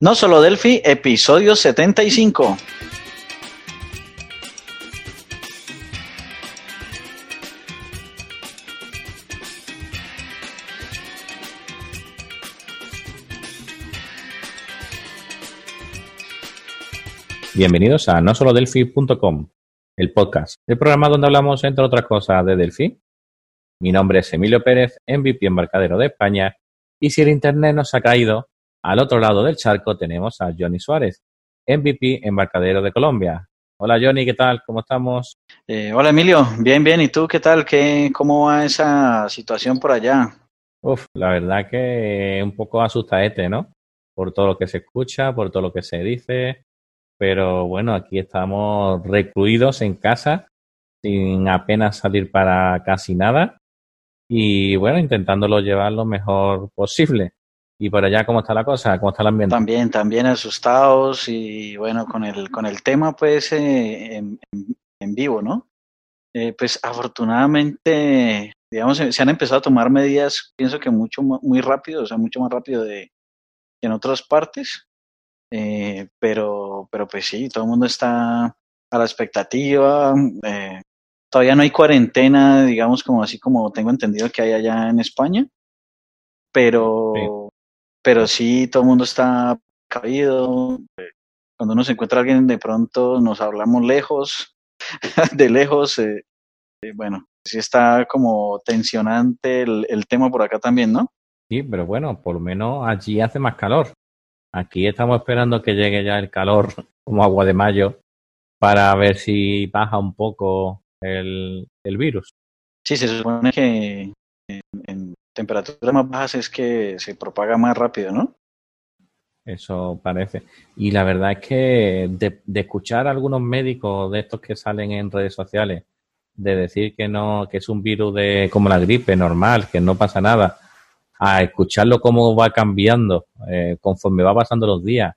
No solo Delphi, episodio 75. Bienvenidos a nosolodelphi.com, el podcast, el programa donde hablamos, entre otras cosas, de Delphi. Mi nombre es Emilio Pérez, MVP embarcadero de España, y si el Internet nos ha caído, al otro lado del charco tenemos a Johnny Suárez, MVP embarcadero de Colombia. Hola Johnny, ¿qué tal? ¿Cómo estamos? Eh, hola Emilio, bien, bien. ¿Y tú qué tal? ¿Qué, ¿Cómo va esa situación por allá? Uf, la verdad que un poco asustadete, ¿no? Por todo lo que se escucha, por todo lo que se dice. Pero bueno, aquí estamos recluidos en casa, sin apenas salir para casi nada. Y bueno, intentándolo llevar lo mejor posible. ¿Y por allá cómo está la cosa? ¿Cómo está el ambiente? También, también asustados y bueno, con el, con el tema pues eh, en, en, vivo, ¿no? Eh, pues afortunadamente, digamos, se han empezado a tomar medidas, pienso que mucho, muy rápido, o sea, mucho más rápido de que en otras partes. Eh, pero, pero pues sí, todo el mundo está a la expectativa. Eh, todavía no hay cuarentena, digamos, como así como tengo entendido que hay allá en España. Pero, pero sí, todo el mundo está caído. Cuando uno se encuentra alguien, de pronto nos hablamos lejos, de lejos. Eh, eh, bueno, sí está como tensionante el, el tema por acá también, ¿no? Sí, pero bueno, por lo menos allí hace más calor. Aquí estamos esperando que llegue ya el calor como agua de mayo para ver si baja un poco el, el virus. Sí, se supone que en, en, temperaturas más bajas es que se propaga más rápido, ¿no? Eso parece. Y la verdad es que de, escuchar a algunos médicos de estos que salen en redes sociales, de decir que no, que es un virus de como la gripe normal, que no pasa nada, a escucharlo cómo va cambiando eh, conforme va pasando los días,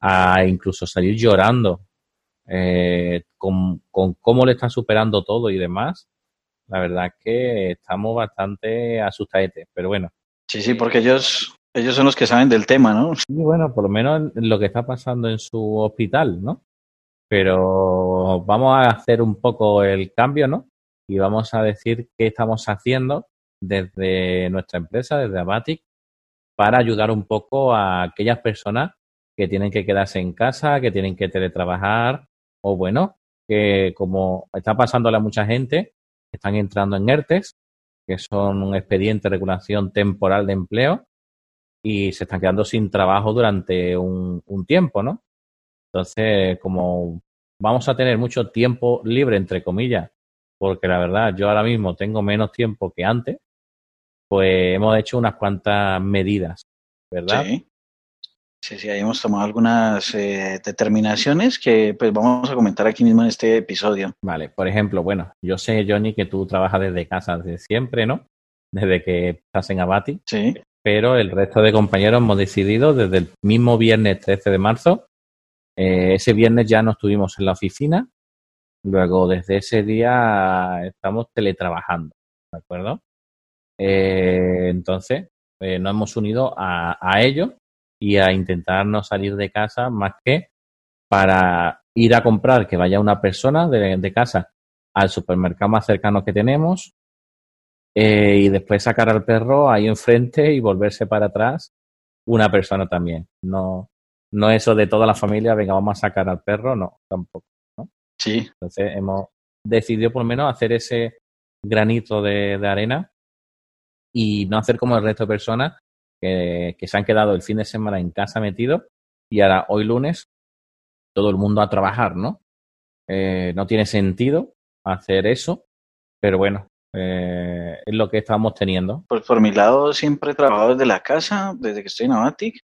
a incluso salir llorando eh, con, con, cómo le están superando todo y demás, la verdad es que estamos bastante asustadetes, pero bueno. Sí, sí, porque ellos, ellos son los que saben del tema, ¿no? Sí, bueno, por lo menos lo que está pasando en su hospital, ¿no? Pero vamos a hacer un poco el cambio, ¿no? Y vamos a decir qué estamos haciendo desde nuestra empresa, desde Abatic, para ayudar un poco a aquellas personas que tienen que quedarse en casa, que tienen que teletrabajar, o bueno, que como está pasándole a mucha gente, están entrando en ERTES, que son un expediente de regulación temporal de empleo, y se están quedando sin trabajo durante un, tiempo, ¿no? Entonces, como vamos a tener mucho tiempo libre, entre comillas, porque la verdad yo ahora mismo tengo menos tiempo que antes, pues hemos hecho unas cuantas medidas, ¿verdad? Sí. Sí, sí, ahí hemos tomado algunas eh, determinaciones que pues vamos a comentar aquí mismo en este episodio. Vale, por ejemplo, bueno, yo sé, Johnny, que tú trabajas desde casa desde siempre, ¿no? Desde que estás en Abati. Sí. Pero el resto de compañeros hemos decidido desde el mismo viernes 13 de marzo, eh, ese viernes ya no estuvimos en la oficina, luego desde ese día estamos teletrabajando, ¿de acuerdo? Eh, entonces, nos hemos unido a, a ello y a intentar no salir de casa más que para ir a comprar, que vaya una persona de, de casa al supermercado más cercano que tenemos eh, y después sacar al perro ahí enfrente y volverse para atrás una persona también. No, no eso de toda la familia, venga, vamos a sacar al perro, no, tampoco. ¿no? Sí. Entonces hemos decidido por lo menos hacer ese granito de, de arena y no hacer como el resto de personas que, que, se han quedado el fin de semana en casa metidos y ahora hoy lunes todo el mundo a trabajar, ¿no? Eh, no tiene sentido hacer eso, pero bueno, eh, es lo que estamos teniendo. Pues por mi lado siempre he trabajado desde la casa, desde que estoy en Avatic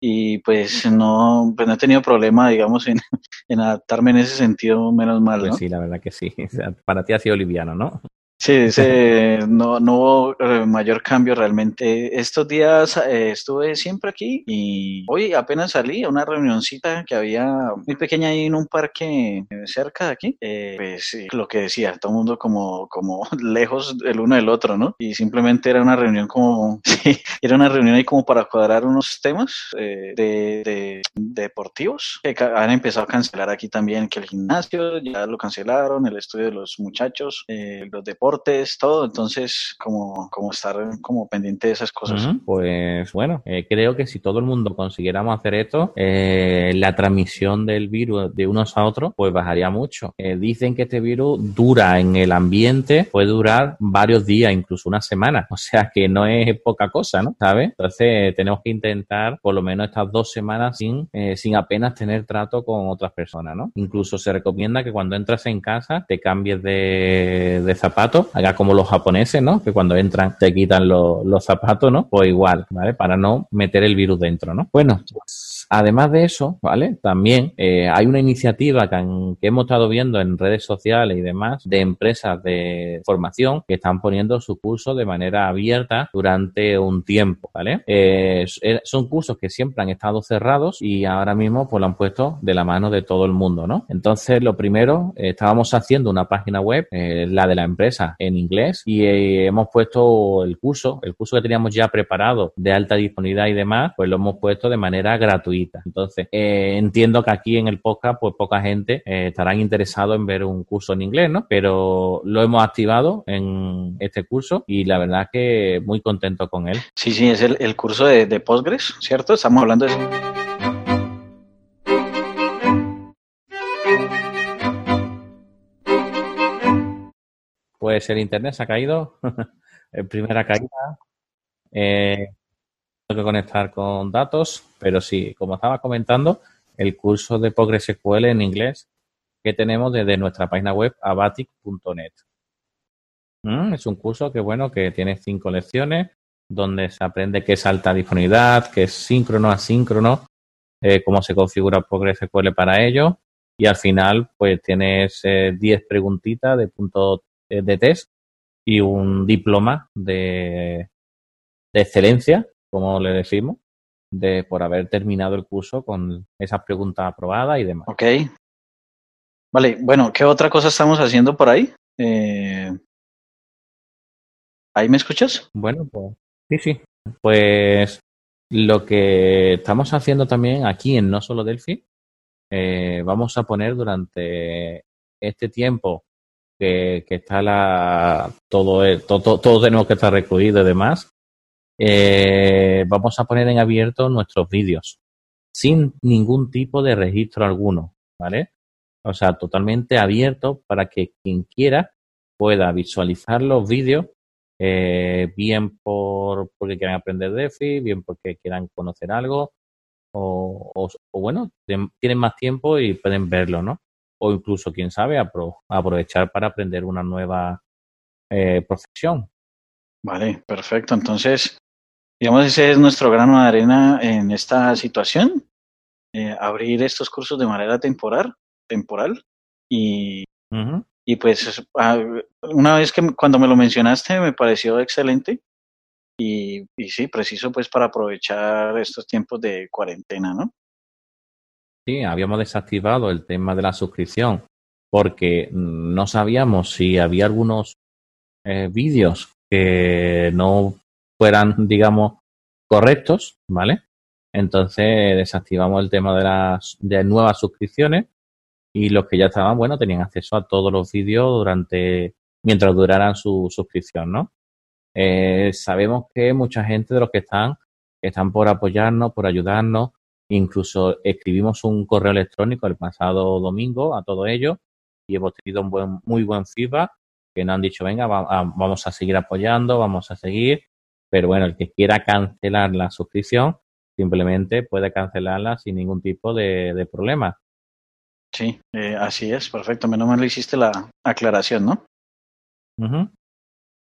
y pues no, pues no he tenido problema, digamos, en, en adaptarme en ese sentido, menos mal. ¿no? Pues sí, la verdad que sí. Para ti ha sido liviano, ¿no? Sí, ese, no, no hubo eh, mayor cambio realmente. Estos días eh, estuve siempre aquí y hoy apenas salí a una reunioncita que había muy pequeña ahí en un parque cerca de aquí. Eh, pues lo que decía, todo el mundo como, como lejos el uno del otro, ¿no? Y simplemente era una reunión como, sí, era una reunión ahí como para cuadrar unos temas de, de, deportivos que han empezado a cancelar aquí también, que el gimnasio ya lo cancelaron, el estudio de los muchachos, los deportes todo, entonces como, como estar como pendiente de esas cosas. Pues bueno, eh, creo que si todo el mundo consiguiéramos hacer esto, eh, la transmisión del virus de unos a otros, pues bajaría mucho. Eh, dicen que este virus dura en el ambiente, puede durar varios días, incluso una semana, o sea que no es poca cosa, ¿no? ¿Sabes? Entonces tenemos que intentar por lo menos estas dos semanas sin, sin apenas tener trato con otras personas, ¿no? Incluso se recomienda que cuando entras en casa te cambies de, de zapatos haga como los japoneses, ¿no? Que cuando entran te quitan los zapatos, ¿no? Pues igual, ¿vale? Para no meter el virus dentro, ¿no? Bueno, además de eso, ¿vale? También eh, hay una iniciativa que, hemos estado viendo en redes sociales y demás de empresas de formación que están poniendo su curso de manera abierta durante un tiempo, ¿vale? Eh, eh, son cursos que siempre han estado cerrados y ahora mismo pues lo han puesto de la mano de todo el mundo, ¿no? Entonces, lo primero, estábamos haciendo una página web, la de la empresa, en inglés y hemos puesto el curso, el curso que teníamos ya preparado de alta disponibilidad y demás, pues lo hemos puesto de manera gratuita entonces, eh, entiendo que aquí en el podcast, pues poca gente eh, estarán interesados en ver un curso en inglés, ¿no? Pero lo hemos activado en este curso y la verdad que muy contento con él. Sí, sí, es el, curso de, de Postgres, ¿cierto? Estamos hablando de Pues el internet se ha caído. primera caída. Eh, que conectar con datos, pero sí, como estaba comentando, el curso de PostgreSQL en inglés que tenemos desde nuestra página web abatic.net. Mm, es un curso que, bueno, que tiene cinco lecciones donde se aprende qué es alta disponibilidad, qué es síncrono, asíncrono, eh, cómo se configura PostgreSQL para ello. Y al final, pues tienes 10 eh, preguntitas de punto de test y un diploma de, de excelencia como le decimos, de por haber terminado el curso con esas preguntas aprobadas y demás. Ok. Vale, bueno, ¿qué otra cosa estamos haciendo por ahí? Eh... ¿Ahí me escuchas? Bueno, pues sí, sí. Pues lo que estamos haciendo también aquí en No Solo Delphi, eh, vamos a poner durante este tiempo que, está la todo, todo, todo tenemos que estar recluido y demás, eh, vamos a poner en abierto nuestros vídeos sin ningún tipo de registro alguno, ¿vale? O sea, totalmente abierto para que quien quiera pueda visualizar los vídeos, eh, bien por porque quieran aprender DeFi, bien porque quieran conocer algo, o, bueno, tienen más tiempo y pueden verlo, ¿no? O incluso, quién sabe, aprovechar para aprender una nueva eh, profesión. Vale, perfecto. Entonces, Digamos, ese es nuestro grano de arena en esta situación, eh, abrir estos cursos de manera temporal, temporal y, y pues una vez que cuando me lo mencionaste me pareció excelente y, y sí, preciso pues para aprovechar estos tiempos de cuarentena, ¿no? Sí, habíamos desactivado el tema de la suscripción porque no sabíamos si había algunos eh, vídeos que no fueran, digamos, correctos, ¿vale? Entonces desactivamos el tema de las de nuevas suscripciones y los que ya estaban, bueno, tenían acceso a todos los vídeos durante mientras duraran su suscripción, ¿no? Eh, sabemos que mucha gente de los que están están por apoyarnos, por ayudarnos, incluso escribimos un correo electrónico el pasado domingo a todo ello y hemos tenido un buen, muy buen feedback que nos han dicho, venga, vamos a seguir apoyando, vamos a seguir pero bueno, el que quiera cancelar la suscripción, simplemente puede cancelarla sin ningún tipo de, problema. Sí, eh, así es, perfecto. Menos mal hiciste la aclaración, ¿no?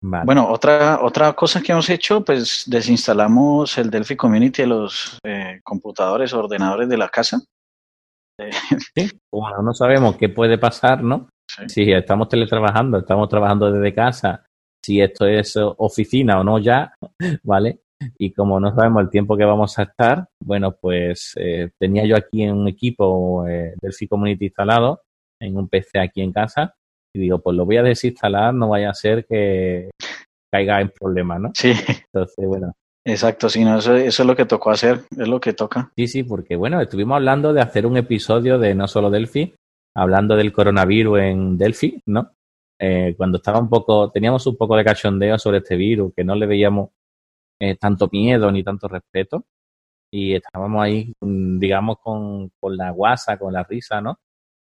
Bueno, otra, otra cosa que hemos hecho, pues desinstalamos el Delphi Community de los eh, computadores o ordenadores de la casa. Sí, bueno, no sabemos qué puede pasar, ¿no? Si estamos teletrabajando, estamos trabajando desde casa si esto es oficina o no ya, ¿vale? Y como no sabemos el tiempo que vamos a estar, bueno, pues eh, tenía yo aquí un equipo eh, del C-Community instalado en un PC aquí en casa y digo, pues lo voy a desinstalar, no vaya a ser que caiga en problemas, ¿no? Sí. Entonces, bueno. Exacto, sí, no, eso, eso es lo que tocó hacer, es lo que toca. Sí, sí, porque bueno, estuvimos hablando de hacer un episodio de no solo Delphi, hablando del coronavirus en Delphi, ¿no? Eh, cuando estaba un poco, teníamos un poco de cachondeo sobre este virus, que no le veíamos eh, tanto miedo ni tanto respeto, y estábamos ahí, mm, digamos, con, con la guasa, con la risa, ¿no?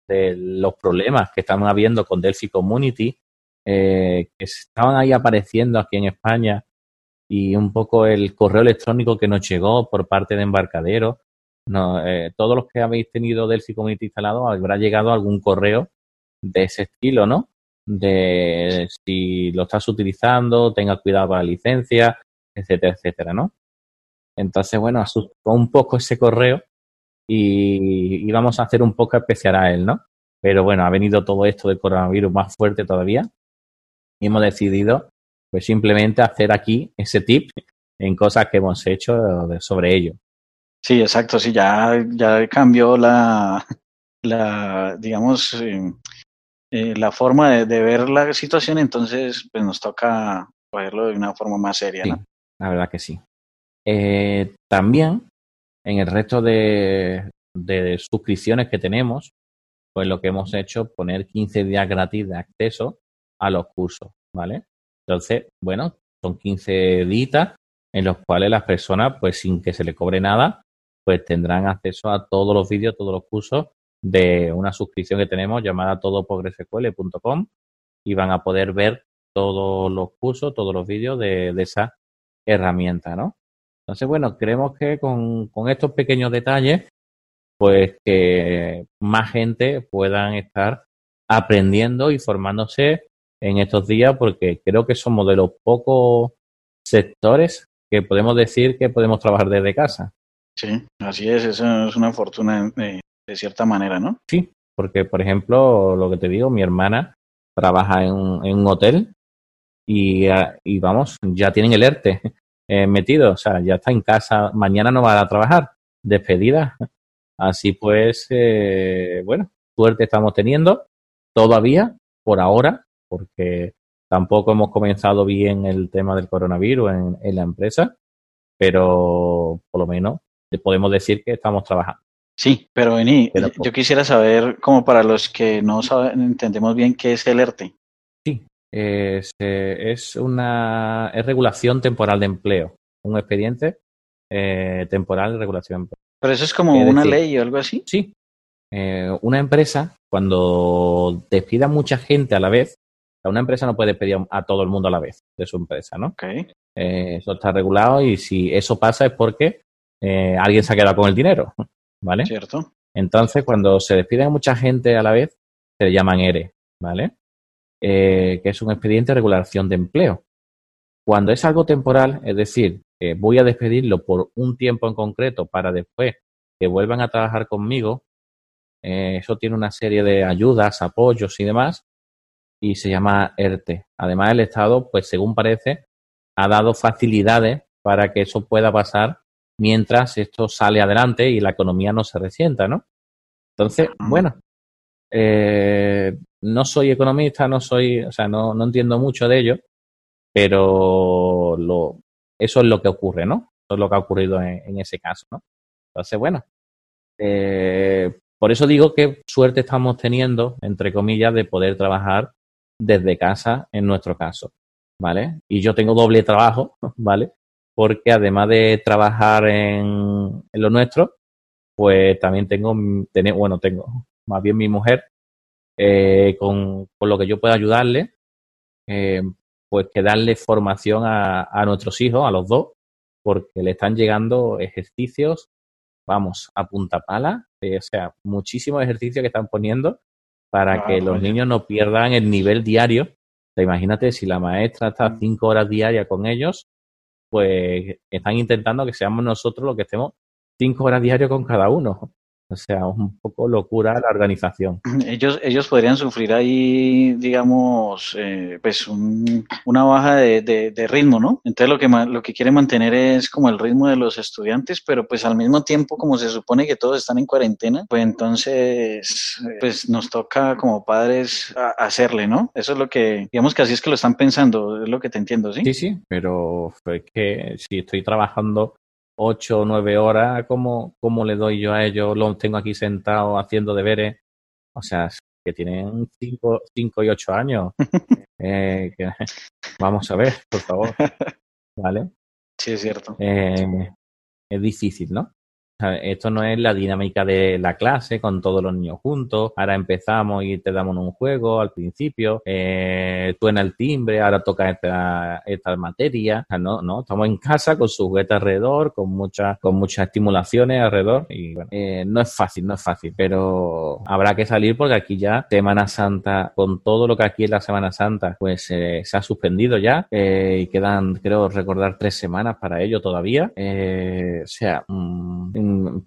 De los problemas que estaban habiendo con Delphi Community, eh, que estaban ahí apareciendo aquí en España y un poco el correo electrónico que nos llegó por parte de Embarcadero. Eh, todos los que habéis tenido Delphi Community instalado habrá llegado algún correo de ese estilo, ¿no? De si lo estás utilizando, tenga cuidado con la licencia, etcétera, etcétera, ¿no? Entonces, bueno, asustó un poco ese correo y íbamos a hacer un poco especial a él, ¿no? Pero bueno, ha venido todo esto del coronavirus más fuerte todavía y hemos decidido pues simplemente hacer aquí ese tip en cosas que hemos hecho sobre ello. Sí, exacto, sí, ya, ya cambió la, la digamos, eh, eh, la forma de, ver la situación, entonces pues nos toca cogerlo de una forma más seria, sí, La verdad que sí. Eh, también en el resto de, de suscripciones que tenemos, pues lo que hemos hecho es poner 15 días gratis de acceso a los cursos, ¿vale? Entonces, bueno, son 15 días en los cuales las personas, pues sin que se le cobre nada, pues tendrán acceso a todos los vídeos, todos los cursos de una suscripción que tenemos llamada todopogresql.com y van a poder ver todos los cursos, todos los vídeos de, esa herramienta, ¿no? Entonces, bueno, creemos que con, con estos pequeños detalles, pues que más gente puedan estar aprendiendo y formándose en estos días porque creo que somos de los pocos sectores que podemos decir que podemos trabajar desde casa. Sí, así es, eso es una fortuna de, cierta manera, ¿no? Sí, porque por ejemplo, lo que te digo, mi hermana trabaja en, un hotel y, y, vamos, ya tienen el ERTE eh, metido, o sea, ya está en casa, mañana no va a trabajar, despedida. Así pues, eh, bueno, suerte estamos teniendo todavía, por ahora, porque tampoco hemos comenzado bien el tema del coronavirus en, la empresa, pero por lo menos podemos decir que estamos trabajando. Sí, pero Beni, yo quisiera saber, como para los que no saben, entendemos bien qué es el ERTE. Es, es una es regulación temporal de empleo, un expediente eh, temporal de regulación de empleo. Pero eso es como una ley o algo así. Sí, eh, una empresa cuando despida mucha gente a la vez, una empresa no puede despedir a todo el mundo a la vez de su empresa, ¿no? Okay. Eh, eso está regulado y si eso pasa es porque eh, alguien se ha quedado con el dinero, ¿vale? Cierto. Entonces, cuando se despiden a mucha gente a la vez, se llaman ERE, ¿vale? Eh, que es un expediente de regulación de empleo. Cuando es algo temporal, es decir, voy a despedirlo por un tiempo en concreto para después que vuelvan a trabajar conmigo, eso tiene una serie de ayudas, apoyos y demás, y se llama ERTE. Además, el Estado, pues según parece, ha dado facilidades para que eso pueda pasar mientras esto sale adelante y la economía no se resienta, ¿no? Entonces, bueno, eh, no soy economista, no soy, o sea, no, no entiendo mucho de ello, pero lo, eso es lo que ocurre, ¿no? Eso es lo que ha ocurrido en, ese caso, ¿no? Entonces, bueno, eh, por eso digo que suerte estamos teniendo, entre comillas, de poder trabajar desde casa en nuestro caso, ¿vale? Y yo tengo doble trabajo, ¿vale? Porque además de trabajar en, lo nuestro, pues también tengo, bueno, tengo más bien mi mujer, eh, con, lo que yo pueda ayudarle, eh, pues que darle formación a, a nuestros hijos, a los dos, porque le están llegando ejercicios, vamos, a punta pala, eh, o sea, muchísimos ejercicios que están poniendo para que los niños no pierdan el nivel diario. imagínate si la maestra está mm. cinco horas diarias con ellos, pues están intentando que seamos nosotros los que estemos cinco horas diarias con cada uno. O sea, un poco locura la organización. Ellos, ellos podrían sufrir ahí, digamos, eh, pues una baja de, ritmo, ¿no? Entonces lo que, lo que quiere mantener es como el ritmo de los estudiantes, pero pues al mismo tiempo, como se supone que todos están en cuarentena, pues entonces, pues nos toca como padres hacerle, ¿no? Eso es lo que, digamos que así es que lo están pensando, es lo que te entiendo, ¿sí? Sí, sí, pero es que si estoy trabajando ocho o nueve horas, ¿cómo, ¿cómo le doy yo a ellos? Lo tengo aquí sentado haciendo deberes. O sea, que tienen cinco, cinco y ocho años. eh, vamos a ver, por favor. ¿Vale? Sí, es cierto. Eh, es difícil, ¿no? Esto no es la dinámica de la clase con todos los niños juntos. Ahora empezamos y te damos un juego al principio. Eh, tú en el timbre, ahora toca esta, esta materia. no, no, estamos en casa con su juguete alrededor, con muchas, con muchas estimulaciones alrededor. Y bueno, eh, no es fácil, no es fácil, pero habrá que salir porque aquí ya Semana Santa, con todo lo que aquí es la Semana Santa, pues eh, se ha suspendido ya eh, y quedan, creo recordar, tres semanas para ello todavía. Eh, o sea,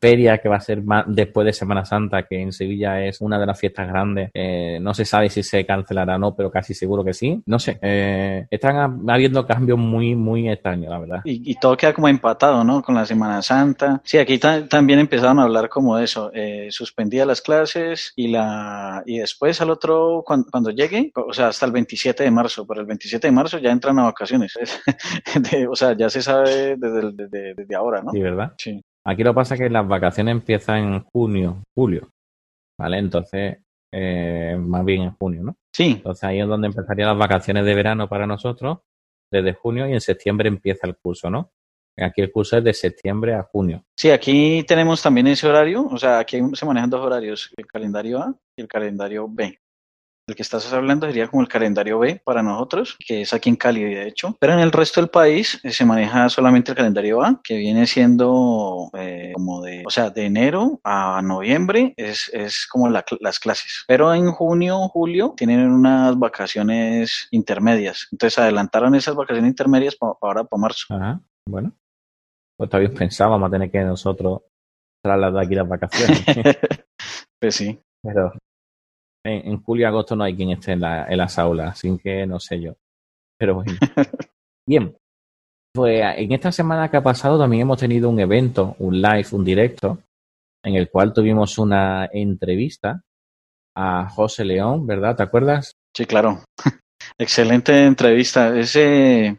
feria que va a ser después de Semana Santa, que en Sevilla es una de las fiestas grandes. Eh, no se sabe si se cancelará o no, pero casi seguro que sí. No sé, eh, están habiendo cambios muy, muy extraños, la verdad. Y, todo queda como empatado, ¿no? Con la Semana Santa. Sí, aquí también empezaron a hablar como de eso. Eh, suspendía las clases y la y después al otro, cuando, llegue, o sea, hasta el 27 de marzo, pero el 27 de marzo ya entran a vacaciones. o sea, ya se sabe desde, desde, desde ahora, ¿no? Sí, ¿verdad? Sí. Aquí lo que pasa es que las vacaciones empiezan en junio, julio, ¿vale? Entonces, eh, más bien en junio, ¿no? Sí. Entonces ahí es donde empezarían las vacaciones de verano para nosotros, desde junio y en septiembre empieza el curso, ¿no? Aquí el curso es de septiembre a junio. Sí, aquí tenemos también ese horario, o sea, aquí se manejan dos horarios, el calendario A y el calendario B. El que estás hablando sería como el calendario B para nosotros, que es aquí en Cali, de hecho. Pero en el resto del país eh, se maneja solamente el calendario A, que viene siendo eh, como de, o sea, de enero a noviembre es, es como las clases. Pero en junio, julio tienen unas vacaciones intermedias. Entonces adelantaron esas vacaciones intermedias para ahora, para marzo. Ajá, bueno. Pues todavía pensábamos a tener que nosotros trasladar aquí las vacaciones. pues sí. Pero en, julio y agosto no hay quien esté en, la, en las aulas, así que no sé yo. Pero bueno. Bien. Pues en esta semana que ha pasado también hemos tenido un evento, un live, un directo, en el cual tuvimos una entrevista a José León, ¿verdad? ¿Te acuerdas? Sí, claro. Excelente entrevista. Ese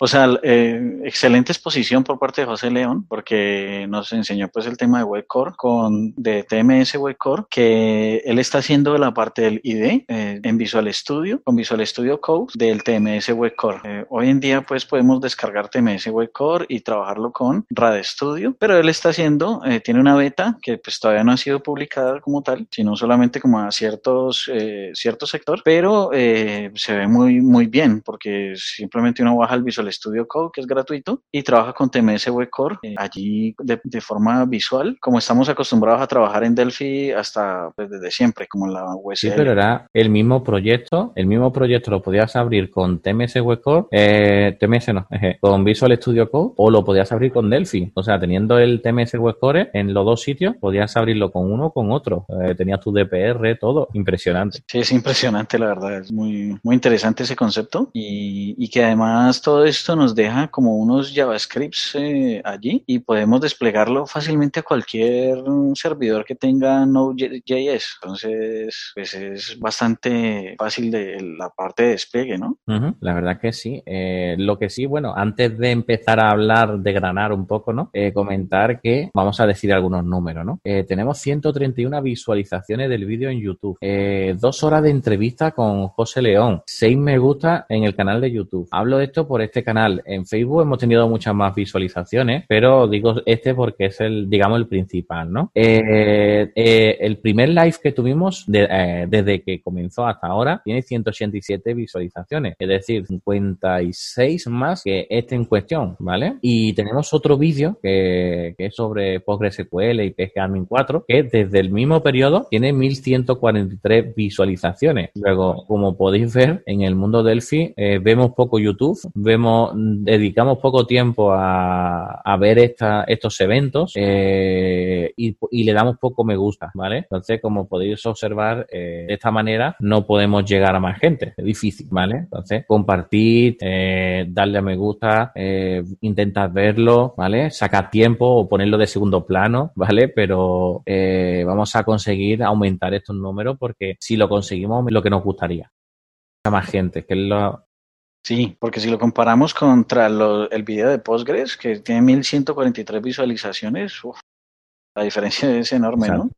o sea, eh, excelente exposición por parte de José León, porque nos enseñó pues el tema de Webcore con de TMS Webcore, que él está haciendo la parte del ID eh, en Visual Studio, con Visual Studio Code del TMS Webcore. Eh, hoy en día pues podemos descargar TMS Webcore y trabajarlo con Rad Studio, pero él está haciendo, eh, tiene una beta que pues todavía no ha sido publicada como tal, sino solamente como a ciertos, eh, cierto sector, pero se ve muy, muy bien, porque simplemente uno baja el Visual Studio Code, que es gratuito, y trabaja con TMS Web Core eh, allí de, forma visual, como estamos acostumbrados a trabajar en Delphi hasta pues, desde siempre, como en la web. Sí, pero era el mismo proyecto, el mismo proyecto lo podías abrir con TMS Web Core, eh, TMS no, con Visual Studio Code, o lo podías abrir con Delphi. O sea, teniendo el TMS Web Core en los dos sitios, podías abrirlo con uno o con otro. Eh, tenías tu DPR, todo. Impresionante. Sí, es impresionante, la verdad. Es muy, muy interesante ese concepto y, y que además todo esto nos deja como unos JavaScripts eh, allí y podemos desplegarlo fácilmente a cualquier servidor que tenga Node.js. Entonces, pues es bastante fácil de la parte de despliegue, ¿no? la verdad que sí. Eh, lo que sí, bueno, antes de empezar a hablar, de granar un poco, ¿no? Eh, comentar que vamos a decir algunos números, ¿no? tenemos 131 visualizaciones del vídeo en YouTube, dos horas de entrevista con José León, seis me gusta en el canal de YouTube. Hablo de esto por este canal en Facebook hemos tenido muchas más visualizaciones, pero digo este porque es el, digamos, el principal, ¿no? Eh, eh, el primer live que tuvimos eh, desde que comenzó hasta ahora tiene 187 visualizaciones, es decir, 56 más que este en cuestión, ¿vale? Y tenemos otro vídeo que, es sobre PostgreSQL y PGAdmin 4, que desde el mismo periodo tiene 1143 visualizaciones. Luego, como podéis ver, en el mundo Delphi vemos poco YouTube, vemos dedicamos poco tiempo a, ver estos eventos eh, y, le damos poco me gusta, ¿vale? Entonces, como podéis observar, eh, de esta manera no podemos llegar a más gente, es difícil, ¿vale? Entonces, compartir, eh, darle a me gusta, intentar verlo, ¿vale? Sacar tiempo o ponerlo de segundo plano, ¿vale? Pero vamos a conseguir aumentar estos números porque si lo conseguimos lo que nos gustaría. A más gente, que es lo, Sí, porque si lo comparamos contra lo, el video de Postgres, que tiene 1143 visualizaciones, uf, la diferencia es enorme, ¿no?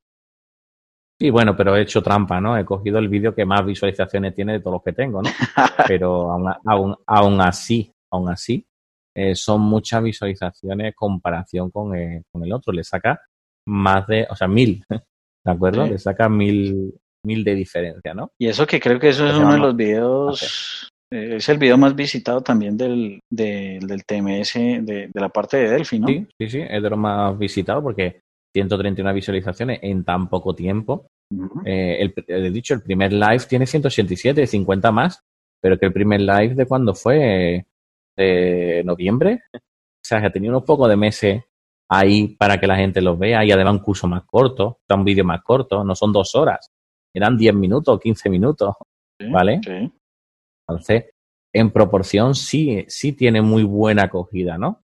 Sí, bueno, pero he hecho trampa, ¿no? He cogido el vídeo que más visualizaciones tiene de todos los que tengo, ¿no? pero aún, aún, aún así, aún así, eh, son muchas visualizaciones en comparación con, eh, con, el otro. Le saca más de, o sea, mil, ¿de acuerdo? Sí. Le saca mil, mil de diferencia, ¿no? Y eso que creo que eso es uno de los videos, es el video más visitado también del, del, del TMS, de, de, la parte de Delphi, ¿no? Sí, sí, sí, es de los más visitados porque 131 visualizaciones en tan poco tiempo. Uh -huh. eh, el, he dicho, el primer live tiene 187, 50 más, pero que el primer live de cuando fue de noviembre, o sea, que tenía unos pocos de meses ahí para que la gente los vea y además un curso más corto, un vídeo más corto, no son dos horas, eran 10 minutos, 15 minutos, sí, ¿vale? Sí. Entonces, en proporción sí, sí tiene muy buena acogida, ¿no?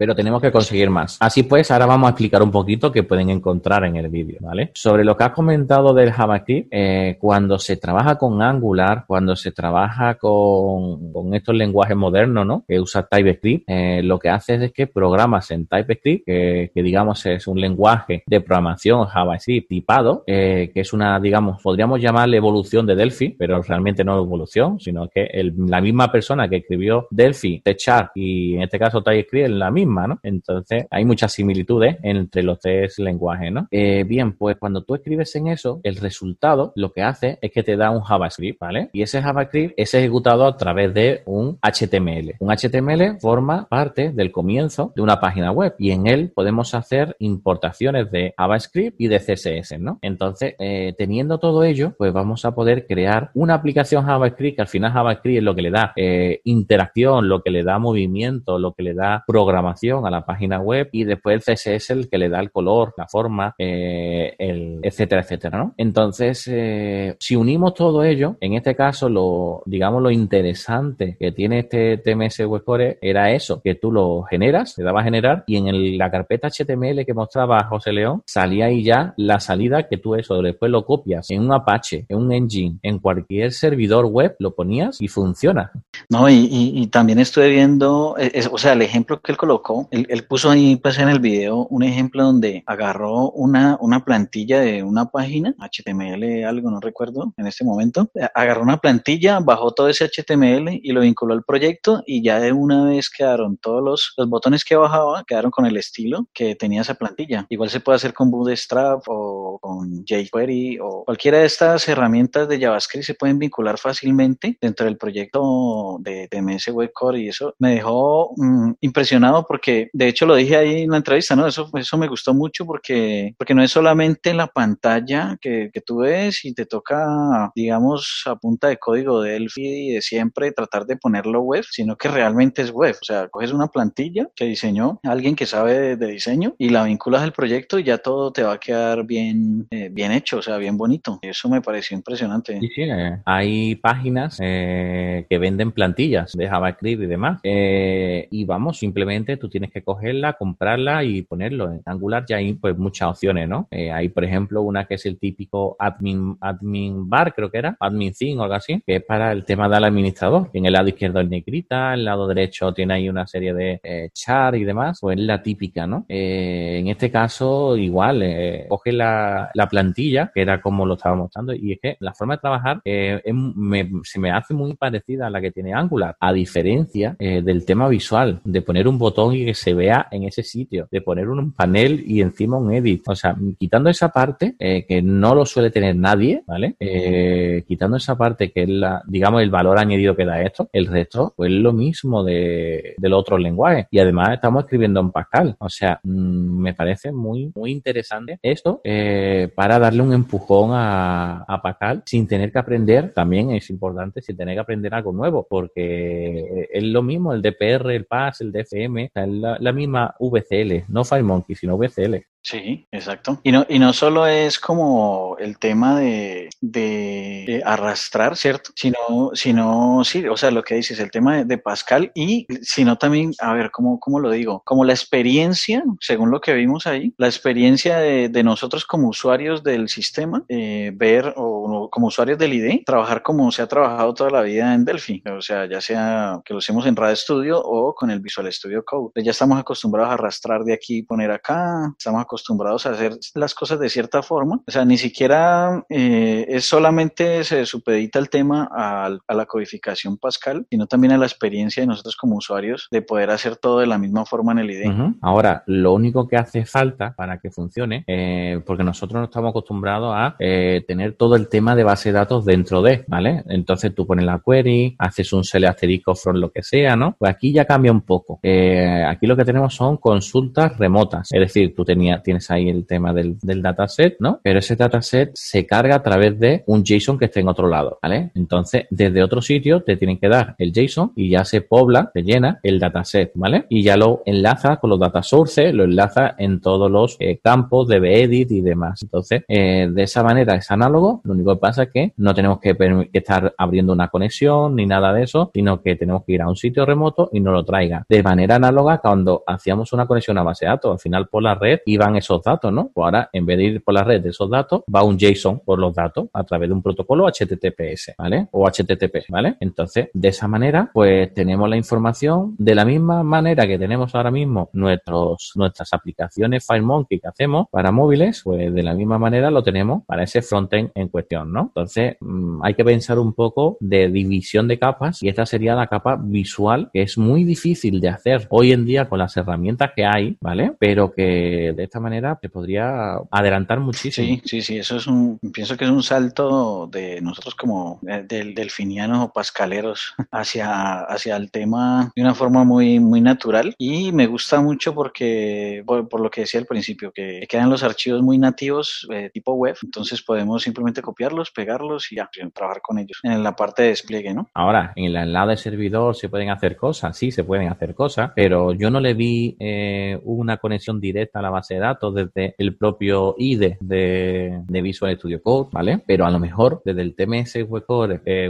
Pero tenemos que conseguir más. Así pues, ahora vamos a explicar un poquito qué pueden encontrar en el vídeo, ¿vale? Sobre lo que has comentado del JavaScript, eh, cuando se trabaja con Angular, cuando se trabaja con, con estos lenguajes modernos, ¿no? Que usa TypeScript, eh, lo que hace es que programas en TypeScript, que, que digamos es un lenguaje de programación JavaScript tipado, eh, que es una, digamos, podríamos llamarle evolución de Delphi, pero realmente no evolución, sino que la misma persona que escribió Delphi, Sharp y en este caso TypeScript es la misma Entonces, hay muchas similitudes entre los tres lenguajes, ¿no? Eh, bien, pues cuando tú escribes en eso, el resultado lo que hace es que te da un JavaScript, ¿vale? Y ese JavaScript es ejecutado a través de un HTML. Un HTML forma parte del comienzo de una página web y en él podemos hacer importaciones de JavaScript y de CSS, ¿no? Entonces, eh, teniendo todo ello, pues vamos a poder crear una aplicación JavaScript que al final JavaScript es lo que le da eh, interacción, lo que le da movimiento, lo que le da programación a la página web y después el CSS el que le da el color, la forma, eh, el, etcétera, etcétera, ¿no? Entonces, eh, si unimos todo ello, en este caso, lo, digamos, lo interesante que tiene este TMS Webcore era eso, que tú lo generas, le dabas a generar y en el, la carpeta HTML que mostraba José León, salía ahí ya la salida que tú eso después lo copias en un Apache, en un engine, en cualquier servidor web, lo ponías y funciona. No, y, también estuve viendo, o sea, el ejemplo que él colocó él, él, puso ahí pues en el video un ejemplo donde agarró una, una plantilla de una página, HTML algo, no recuerdo en este momento, agarró una plantilla, bajó todo ese HTML y lo vinculó al proyecto y ya de una vez quedaron todos los, los botones que bajaba, quedaron con el estilo que tenía esa plantilla. Igual se puede hacer con Bootstrap o con jQuery o cualquiera de estas herramientas de JavaScript se pueden vincular fácilmente dentro del proyecto de, de MS Web Core y eso me dejó mmm, impresionado porque de hecho lo dije ahí en la entrevista, ¿no? Eso, eso me gustó mucho porque, porque no es solamente la pantalla que, que tú ves y te toca, digamos, a punta de código de Delphi y de siempre tratar de ponerlo web, sino que realmente es web. O sea, coges una plantilla que diseñó alguien que sabe de, diseño y la vinculas al proyecto y ya todo te va a quedar bien, eh, bien hecho, o sea, bien bonito. Eso me pareció impresionante. Sí, sí, eh, hay páginas eh, que venden plantillas de JavaScript y demás. Y vamos, simplemente tú tienes que cogerla, comprarla y ponerlo. En Angular ya hay pues muchas opciones, ¿no? Eh, hay, por ejemplo, una que es el típico admin, admin bar, creo que era, admin thing o algo así, que es para el tema del administrador. En el lado izquierdo el negrita, el lado derecho tiene ahí una serie de eh, char y demás, pues es la típica, ¿no? Eh, en este caso, igual, eh, coge la, la, plantilla, que era como lo estaba mostrando, y es que la forma de trabajar es, se me hace muy parecida a la que tiene Angular, a diferencia del tema visual, de poner un botón y que se vea en ese sitio, de poner un panel y encima un edit. O sea, quitando esa parte, eh, que no lo suele tener nadie, ¿vale? Eh, quitando esa parte que es la, digamos, el valor añadido que da esto, el resto, pues lo mismo de, del otro lenguaje. Y además estamos escribiendo en Pascal. O sea, mmm, me parece muy, muy interesante esto. Eh, para darle un empujón a, a Pascal sin tener que aprender, también es importante, sin tener que aprender algo nuevo, porque es lo mismo el DPR, el PAS, el DFM, la, la misma VCL, no FireMonkey, sino VCL. Sí, exacto. Y no, y no solo es como el tema de, de, arrastrar, ¿cierto? Sino, sino, sí, o sea, lo que dices, el tema de, Pascal y sino también, a ver, ¿cómo, ¿cómo lo digo? Como la experiencia, según lo que vimos ahí, la experiencia de, nosotros como usuarios del sistema, eh, ver, o como usuarios del ID, trabajar como se ha trabajado toda la vida en Delphi, o sea, ya sea que lo hacemos en RAD Studio o con el Visual Studio Code. Ya estamos acostumbrados a arrastrar de aquí y poner acá, estamos acostumbrados a hacer las cosas de cierta forma. O sea, ni siquiera eh, es solamente se supedita el tema a, la codificación Pascal, sino también a la experiencia de nosotros como usuarios de poder hacer todo de la misma forma en el IDE. Ahora, lo único que hace falta para que funcione, eh, porque nosotros no estamos acostumbrados a eh, tener todo el tema de base de datos dentro de, ¿vale? Entonces tú pones la query, haces un select asterisco from lo que sea, ¿no? Pues aquí ya cambia un poco. Aquí lo que tenemos son consultas remotas, es decir, tú tenías tienes ahí el tema del, dataset, ¿no? Pero ese dataset se carga a través de un JSON que esté en otro lado, ¿vale? Entonces, desde otro sitio te tienen que dar el JSON y ya se pobla, se llena el dataset, ¿vale? Y ya lo enlaza con los data sources, lo enlaza en todos los eh, campos de Edit y demás. Entonces, eh, de esa manera es análogo, lo único que pasa es que no tenemos que, estar abriendo una conexión ni nada de eso, sino que tenemos que ir a un sitio remoto y nos lo traiga. De manera análoga cuando hacíamos una conexión a base de datos, al final por la red iban esos datos, ¿no? Pues ahora, en vez de ir por la red de esos datos, va un JSON por los datos a través de un protocolo HTTPS, ¿vale? O HTTP, ¿vale? Entonces, de esa manera, pues tenemos la información de la misma manera que tenemos ahora mismo nuestros, nuestras aplicaciones FireMonkey que hacemos para móviles, pues de la misma manera lo tenemos para ese frontend en cuestión, ¿no? Entonces, mmm, hay que pensar un poco de división de capas y esta sería la capa visual que es muy difícil de hacer hoy en día con las herramientas que hay, ¿vale? Pero que de esta manera se podría adelantar muchísimo. Sí, sí, sí, eso es un, pienso que es un salto de nosotros como eh, del delfinianos o pascaleros hacia, hacia el tema de una forma muy, muy natural y me gusta mucho porque, por, por lo que decía al principio, que quedan los archivos muy nativos eh, tipo web, entonces podemos simplemente copiarlos, pegarlos y ya, trabajar con ellos en la parte de despliegue, ¿no? Ahora, en el lado de servidor se pueden hacer cosas, sí, se pueden hacer cosas, pero yo no le vi eh, una conexión directa a la base de datos desde el propio IDE de, Visual Studio Code, ¿vale? Pero a lo mejor desde el TMS Webcore, eh,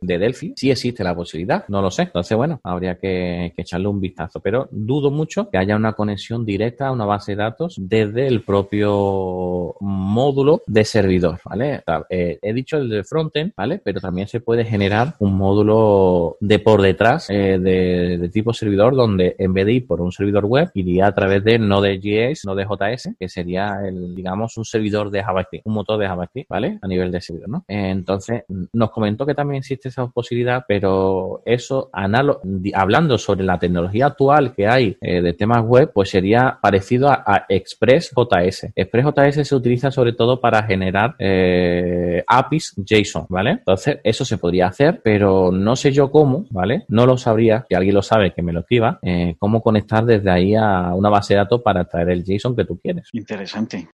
de Delphi sí existe la posibilidad, no lo sé. Entonces, bueno, habría que, echarle un vistazo, pero dudo mucho que haya una conexión directa a una base de datos desde el propio módulo de servidor, ¿vale? Eh, he dicho el de frontend, ¿vale? Pero también se puede generar un módulo de por detrás eh, de, de, tipo servidor donde en vez de ir por un servidor web iría a través de Node.js, Node.js, que sería el, digamos, un servidor de JavaScript, un motor de JavaScript, ¿vale? A nivel de servidor, ¿no? Entonces, nos comentó que también existe esa posibilidad, pero eso, hablando sobre la tecnología actual que hay eh, de temas web, pues sería parecido a, a ExpressJS. ExpressJS se utiliza sobre todo para generar eh, APIs JSON, ¿vale? Entonces, eso se podría hacer, pero no sé yo cómo, ¿vale? No lo sabría, si alguien lo sabe, que me lo escriba, eh, cómo conectar desde ahí a una base de datos para traer el JSON que tú quieres. Interesante.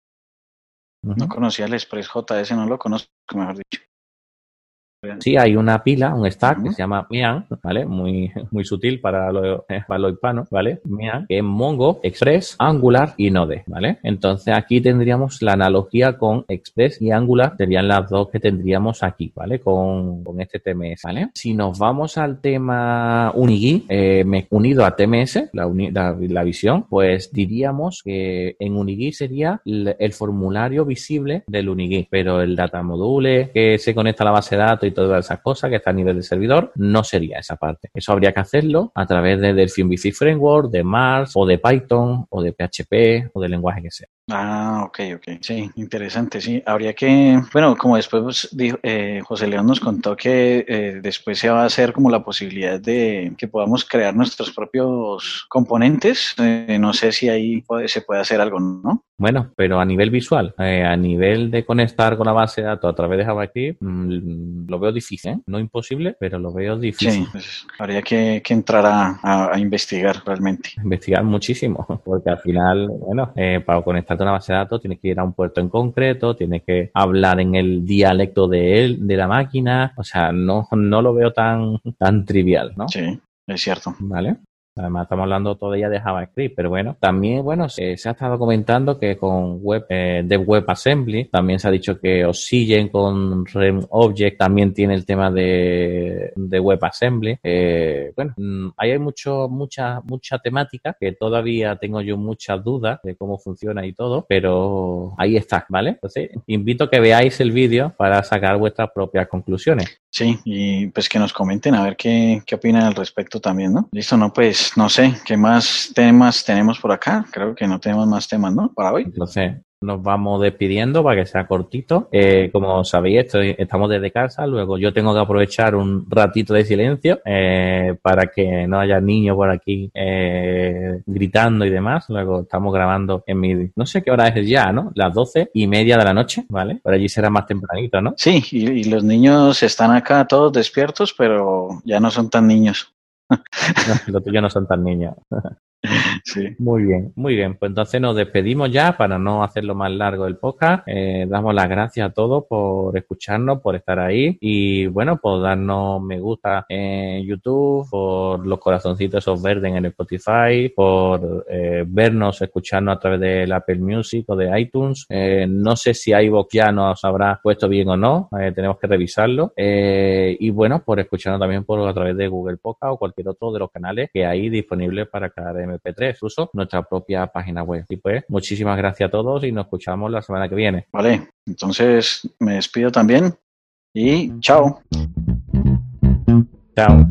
Uh -huh. No conocía el ExpressJS, no lo conozco, mejor dicho. Sí, hay una pila, un stack uh -huh. que se llama Mian, ¿vale? Muy, muy sutil para lo, para lo hispano, ¿vale? Mian, que es Mongo, Express, Angular y Node, ¿vale? Entonces aquí tendríamos la analogía con Express y Angular, serían las dos que tendríamos aquí, ¿vale? Con, con este TMS, ¿vale? Si nos vamos al tema Unigui, eh, unido a TMS, la, uni, la, la, visión, pues diríamos que en Unigui sería el, el formulario visible del Unigui, pero el data module que se conecta a la base de datos y todas esas cosas que está a nivel de servidor, no sería esa parte. Eso habría que hacerlo a través de Delphi MVC Framework, de Mars, o de Python, o de PHP, o del lenguaje que sea. Ah, ok, ok. Sí, interesante, sí. Habría que, bueno, como después dijo, eh, José León nos contó que eh, después se va a hacer como la posibilidad de que podamos crear nuestros propios componentes. Eh, no sé si ahí puede, se puede hacer algo, ¿no? Bueno, pero a nivel visual, a nivel de conectar con la base de datos a través de JavaScript, mmm, lo lo veo difícil, ¿eh? no imposible, pero lo veo difícil. Sí, pues habría que, entrar a, investigar realmente. Investigar muchísimo, porque al final, bueno, eh, para conectarte a una base de datos tienes que ir a un puerto en concreto, tienes que hablar en el dialecto de él, de la máquina, o sea, no, no lo veo tan, tan trivial, ¿no? Sí, es cierto. Vale. Además, estamos hablando todavía de JavaScript, pero bueno, también, bueno, se, ha estado comentando que con web, eh, de WebAssembly, también se ha dicho que Oxygen con REM Object también tiene el tema de, de WebAssembly. Eh, bueno, mm, ahí hay mucho, mucha, mucha temática que todavía tengo yo muchas dudas de cómo funciona y todo, pero ahí está, ¿vale? Entonces, invito a que veáis el vídeo para sacar vuestras propias conclusiones. Sí, y pues que nos comenten a ver qué, qué opinan al respecto también, ¿no? Listo, no, pues no sé, ¿qué más temas tenemos por acá? Creo que no tenemos más temas, ¿no? Para hoy. Entonces, nos vamos despidiendo para que sea cortito. Eh, como sabéis, estoy, estamos desde casa, luego yo tengo que aprovechar un ratito de silencio eh, para que no haya niños por aquí eh, gritando y demás. Luego estamos grabando en mi, no sé qué hora es ya, ¿no? Las doce y media de la noche, ¿vale? Por allí será más tempranito, ¿no? Sí, y los niños están acá todos despiertos, pero ya no son tan niños. los tuyos no son tan niños. Sí. Muy bien, muy bien. Pues entonces nos despedimos ya para no hacerlo más largo el podcast. Eh, damos las gracias a todos por escucharnos, por estar ahí y bueno, por darnos me gusta en YouTube, por los corazoncitos esos verdes en el Spotify, por eh, vernos, escucharnos a través del Apple Music o de iTunes. Eh, no sé si iVoox ya nos habrá puesto bien o no, tenemos que revisarlo. y bueno, por escucharnos también por a través de Google Podcast o cualquier otro de los canales que hay disponibles para cada MP3, uso nuestra propia página web. Y pues, muchísimas gracias a todos y nos escuchamos la semana que viene. Vale, entonces me despido también y chao. Chao.